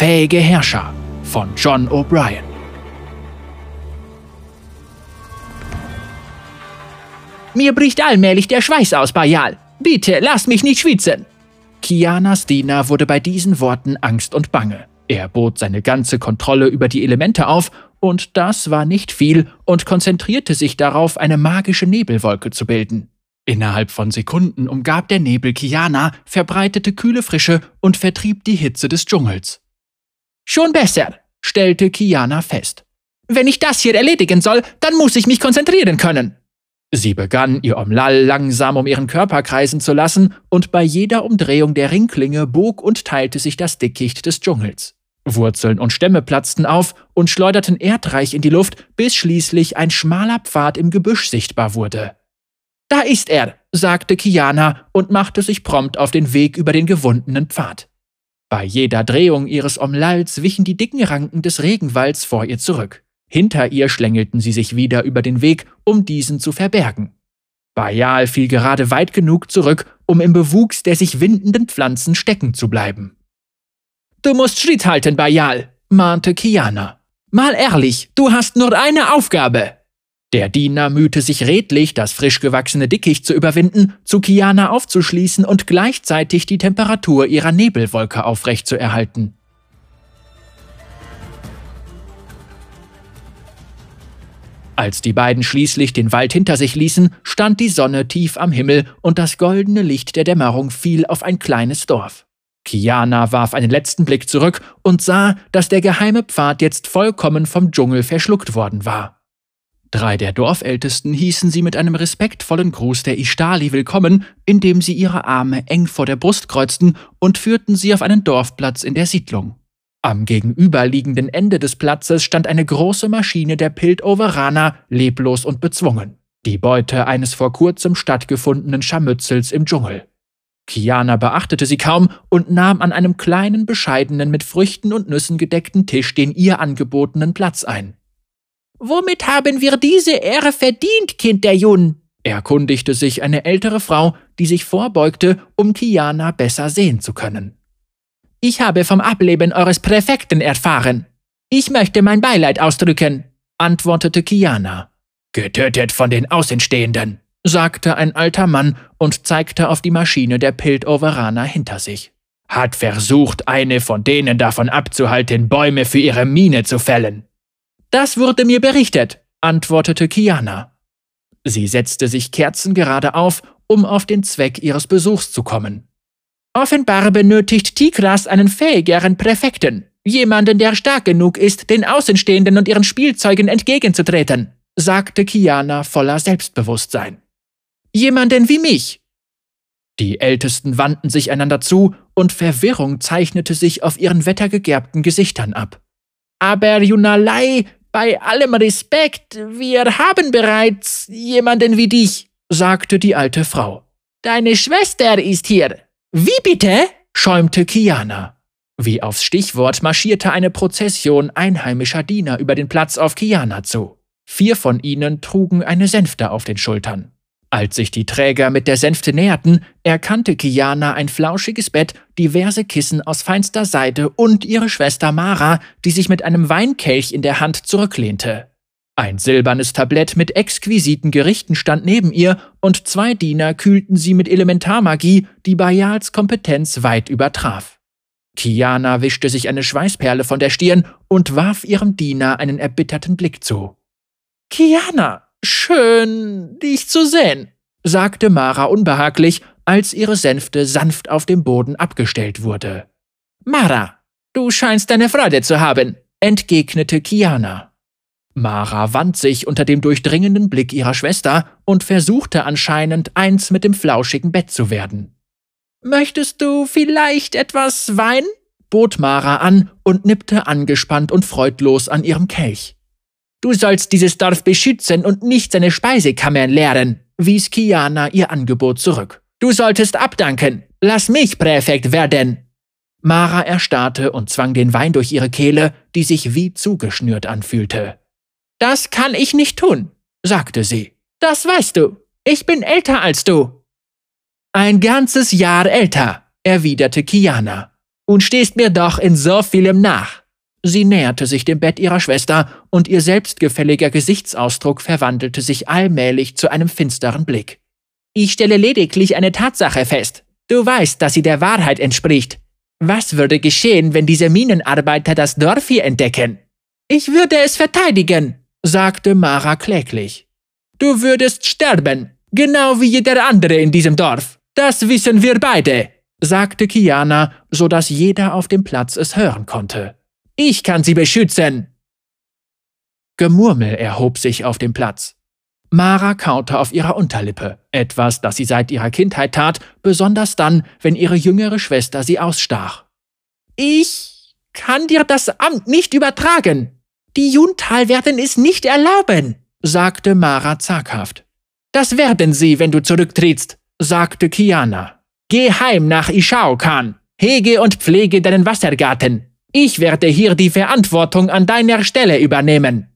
Fähige Herrscher von John O'Brien. Mir bricht allmählich der Schweiß aus, Bajal. Bitte, lass mich nicht schwitzen. Kianas Diener wurde bei diesen Worten Angst und Bange. Er bot seine ganze Kontrolle über die Elemente auf, und das war nicht viel, und konzentrierte sich darauf, eine magische Nebelwolke zu bilden. Innerhalb von Sekunden umgab der Nebel Kiana, verbreitete kühle Frische und vertrieb die Hitze des Dschungels. Schon besser, stellte Kiana fest. Wenn ich das hier erledigen soll, dann muss ich mich konzentrieren können. Sie begann, ihr Omlal langsam um ihren Körper kreisen zu lassen, und bei jeder Umdrehung der Ringklinge bog und teilte sich das Dickicht des Dschungels. Wurzeln und Stämme platzten auf und schleuderten Erdreich in die Luft, bis schließlich ein schmaler Pfad im Gebüsch sichtbar wurde. Da ist er, sagte Kiana und machte sich prompt auf den Weg über den gewundenen Pfad. Bei jeder Drehung ihres Omlals wichen die dicken Ranken des Regenwalds vor ihr zurück. Hinter ihr schlängelten sie sich wieder über den Weg, um diesen zu verbergen. Bayal fiel gerade weit genug zurück, um im Bewuchs der sich windenden Pflanzen stecken zu bleiben. Du musst Schritt halten, Bayal, mahnte Kiana. Mal ehrlich, du hast nur eine Aufgabe. Der Diener mühte sich redlich, das frisch gewachsene Dickicht zu überwinden, zu Kiana aufzuschließen und gleichzeitig die Temperatur ihrer Nebelwolke aufrechtzuerhalten. Als die beiden schließlich den Wald hinter sich ließen, stand die Sonne tief am Himmel und das goldene Licht der Dämmerung fiel auf ein kleines Dorf. Kiana warf einen letzten Blick zurück und sah, dass der geheime Pfad jetzt vollkommen vom Dschungel verschluckt worden war. Drei der Dorfältesten hießen sie mit einem respektvollen Gruß der Ishtali willkommen, indem sie ihre Arme eng vor der Brust kreuzten und führten sie auf einen Dorfplatz in der Siedlung. Am gegenüberliegenden Ende des Platzes stand eine große Maschine der Piltoveraner, leblos und bezwungen. Die Beute eines vor kurzem stattgefundenen Scharmützels im Dschungel. Kiana beachtete sie kaum und nahm an einem kleinen, bescheidenen, mit Früchten und Nüssen gedeckten Tisch den ihr angebotenen Platz ein. Womit haben wir diese Ehre verdient, Kind der Jun? erkundigte sich eine ältere Frau, die sich vorbeugte, um Kiana besser sehen zu können. Ich habe vom Ableben eures Präfekten erfahren. Ich möchte mein Beileid ausdrücken, antwortete Kiana. Getötet von den Außenstehenden, sagte ein alter Mann und zeigte auf die Maschine der Piltoveraner hinter sich. Hat versucht, eine von denen davon abzuhalten, Bäume für ihre Mine zu fällen. Das wurde mir berichtet, antwortete Kiana. Sie setzte sich kerzengerade auf, um auf den Zweck ihres Besuchs zu kommen. Offenbar benötigt Tigras einen fähigeren Präfekten, jemanden, der stark genug ist, den Außenstehenden und ihren Spielzeugen entgegenzutreten, sagte Kiana voller Selbstbewusstsein. Jemanden wie mich. Die Ältesten wandten sich einander zu, und Verwirrung zeichnete sich auf ihren wettergegerbten Gesichtern ab. Aber Junalei, bei allem Respekt, wir haben bereits jemanden wie dich, sagte die alte Frau. Deine Schwester ist hier, wie bitte? schäumte Kiana. Wie aufs Stichwort marschierte eine Prozession einheimischer Diener über den Platz auf Kiana zu. Vier von ihnen trugen eine Sänfte auf den Schultern. Als sich die Träger mit der Sänfte näherten, erkannte Kiana ein flauschiges Bett, diverse Kissen aus feinster Seide und ihre Schwester Mara, die sich mit einem Weinkelch in der Hand zurücklehnte. Ein silbernes Tablett mit exquisiten Gerichten stand neben ihr und zwei Diener kühlten sie mit Elementarmagie, die Bayals Kompetenz weit übertraf. Kiana wischte sich eine Schweißperle von der Stirn und warf ihrem Diener einen erbitterten Blick zu. Kiana, schön, dich zu sehen, sagte Mara unbehaglich, als ihre Sänfte sanft auf dem Boden abgestellt wurde. Mara, du scheinst deine Freude zu haben, entgegnete Kiana. Mara wand sich unter dem durchdringenden Blick ihrer Schwester und versuchte anscheinend eins mit dem flauschigen Bett zu werden. Möchtest du vielleicht etwas Wein? bot Mara an und nippte angespannt und freudlos an ihrem Kelch. Du sollst dieses Dorf beschützen und nicht seine Speisekammern leeren, wies Kiana ihr Angebot zurück. Du solltest abdanken. Lass mich Präfekt werden. Mara erstarrte und zwang den Wein durch ihre Kehle, die sich wie zugeschnürt anfühlte. Das kann ich nicht tun, sagte sie. Das weißt du. Ich bin älter als du. Ein ganzes Jahr älter, erwiderte Kiana. und stehst mir doch in so vielem nach. Sie näherte sich dem Bett ihrer Schwester, und ihr selbstgefälliger Gesichtsausdruck verwandelte sich allmählich zu einem finsteren Blick. Ich stelle lediglich eine Tatsache fest. Du weißt, dass sie der Wahrheit entspricht. Was würde geschehen, wenn diese Minenarbeiter das Dorf hier entdecken? Ich würde es verteidigen, sagte Mara kläglich. Du würdest sterben, genau wie jeder andere in diesem Dorf. Das wissen wir beide, sagte Kiana, so dass jeder auf dem Platz es hören konnte. Ich kann sie beschützen. Gemurmel erhob sich auf dem Platz. Mara kaute auf ihrer Unterlippe, etwas, das sie seit ihrer Kindheit tat, besonders dann, wenn ihre jüngere Schwester sie ausstach. Ich kann dir das Amt nicht übertragen. Die Juntal werden es nicht erlauben, sagte Mara zaghaft. Das werden sie, wenn du zurücktrittst, sagte Kiana. Geh heim nach Ishaokan. Hege und pflege deinen Wassergarten. Ich werde hier die Verantwortung an deiner Stelle übernehmen.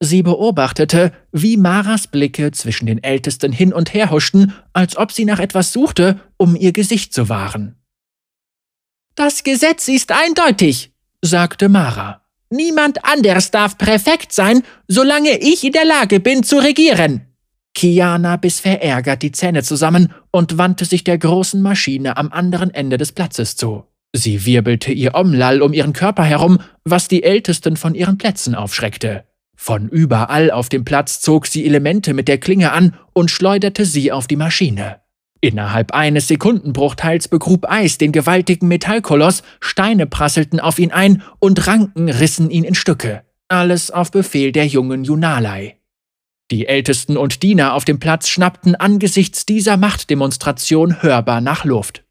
Sie beobachtete, wie Maras Blicke zwischen den Ältesten hin und her huschten, als ob sie nach etwas suchte, um ihr Gesicht zu wahren. Das Gesetz ist eindeutig, sagte Mara. Niemand anders darf perfekt sein, solange ich in der Lage bin zu regieren. Kiana biss verärgert die Zähne zusammen und wandte sich der großen Maschine am anderen Ende des Platzes zu. Sie wirbelte ihr Omlal um ihren Körper herum, was die Ältesten von ihren Plätzen aufschreckte. Von überall auf dem Platz zog sie Elemente mit der Klinge an und schleuderte sie auf die Maschine. Innerhalb eines Sekundenbruchteils begrub Eis den gewaltigen Metallkoloss, Steine prasselten auf ihn ein und Ranken rissen ihn in Stücke. Alles auf Befehl der jungen Junalei. Die Ältesten und Diener auf dem Platz schnappten angesichts dieser Machtdemonstration hörbar nach Luft.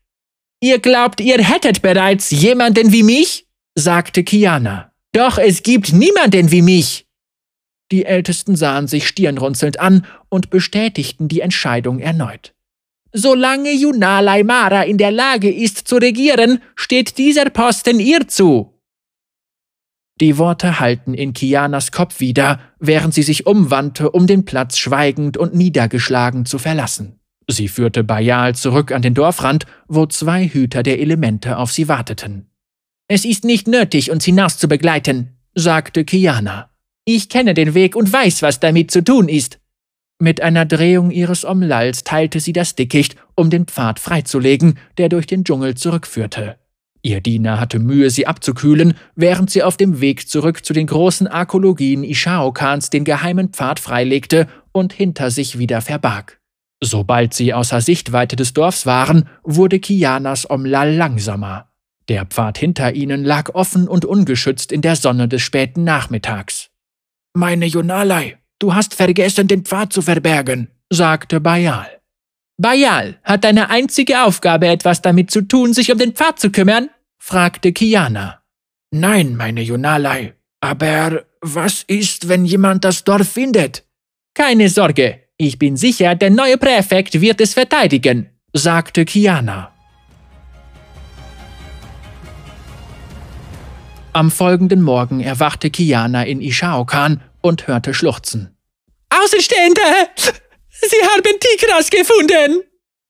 Ihr glaubt, ihr hättet bereits jemanden wie mich? sagte Kiana. Doch es gibt niemanden wie mich. Die Ältesten sahen sich stirnrunzelnd an und bestätigten die Entscheidung erneut. Solange Junalai Mara in der Lage ist zu regieren, steht dieser Posten ihr zu. Die Worte hallten in Kianas Kopf wieder, während sie sich umwandte, um den Platz schweigend und niedergeschlagen zu verlassen. Sie führte Bayal zurück an den Dorfrand, wo zwei Hüter der Elemente auf sie warteten. Es ist nicht nötig, uns hinaus zu begleiten, sagte Kiana. Ich kenne den Weg und weiß, was damit zu tun ist. Mit einer Drehung ihres Omlalls teilte sie das Dickicht, um den Pfad freizulegen, der durch den Dschungel zurückführte. Ihr Diener hatte Mühe, sie abzukühlen, während sie auf dem Weg zurück zu den großen Arkologien Ishaokans den geheimen Pfad freilegte und hinter sich wieder verbarg. Sobald sie außer Sichtweite des Dorfs waren, wurde Kianas Omlal langsamer. Der Pfad hinter ihnen lag offen und ungeschützt in der Sonne des späten Nachmittags. Meine Junalei, du hast vergessen, den Pfad zu verbergen, sagte Bayal. Bayal, hat deine einzige Aufgabe etwas damit zu tun, sich um den Pfad zu kümmern? fragte Kiana. Nein, meine Junalei. Aber was ist, wenn jemand das Dorf findet? Keine Sorge, ich bin sicher, der neue Präfekt wird es verteidigen, sagte Kiana. Am folgenden Morgen erwachte Kiana in Ishaokan und hörte Schluchzen. Außenstehende! Sie haben Tigras gefunden!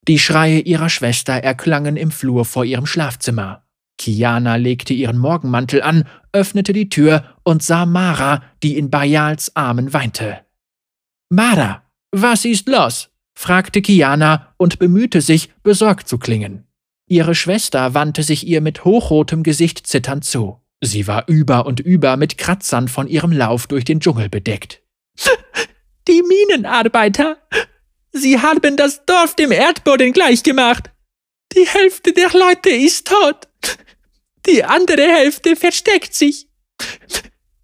Die Schreie ihrer Schwester erklangen im Flur vor ihrem Schlafzimmer. Kiana legte ihren Morgenmantel an, öffnete die Tür und sah Mara, die in Bayals Armen weinte. Mara, was ist los? fragte Kiana und bemühte sich, besorgt zu klingen. Ihre Schwester wandte sich ihr mit hochrotem Gesicht zitternd zu. Sie war über und über mit Kratzern von ihrem Lauf durch den Dschungel bedeckt. Die Minenarbeiter! Sie haben das Dorf dem Erdboden gleichgemacht. Die Hälfte der Leute ist tot. Die andere Hälfte versteckt sich.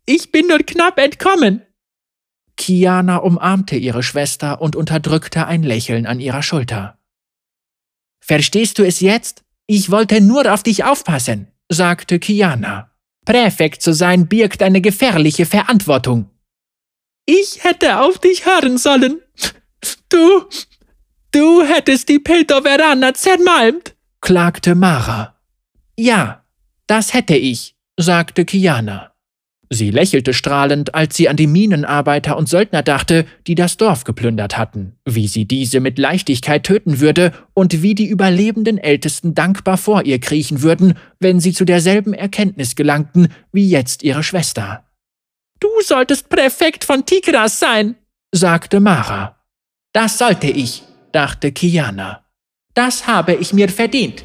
Ich bin nur knapp entkommen. Kiana umarmte ihre Schwester und unterdrückte ein Lächeln an ihrer Schulter. Verstehst du es jetzt? Ich wollte nur auf dich aufpassen, sagte Kiana. Präfekt zu sein birgt eine gefährliche Verantwortung. Ich hätte auf dich hören sollen. Du, du hättest die Piltoverana zermalmt, klagte Mara. Ja, das hätte ich, sagte Kiana. Sie lächelte strahlend, als sie an die Minenarbeiter und Söldner dachte, die das Dorf geplündert hatten, wie sie diese mit Leichtigkeit töten würde und wie die überlebenden Ältesten dankbar vor ihr kriechen würden, wenn sie zu derselben Erkenntnis gelangten wie jetzt ihre Schwester. Du solltest Präfekt von Tigras sein, sagte Mara. Das sollte ich, dachte Kiana. Das habe ich mir verdient.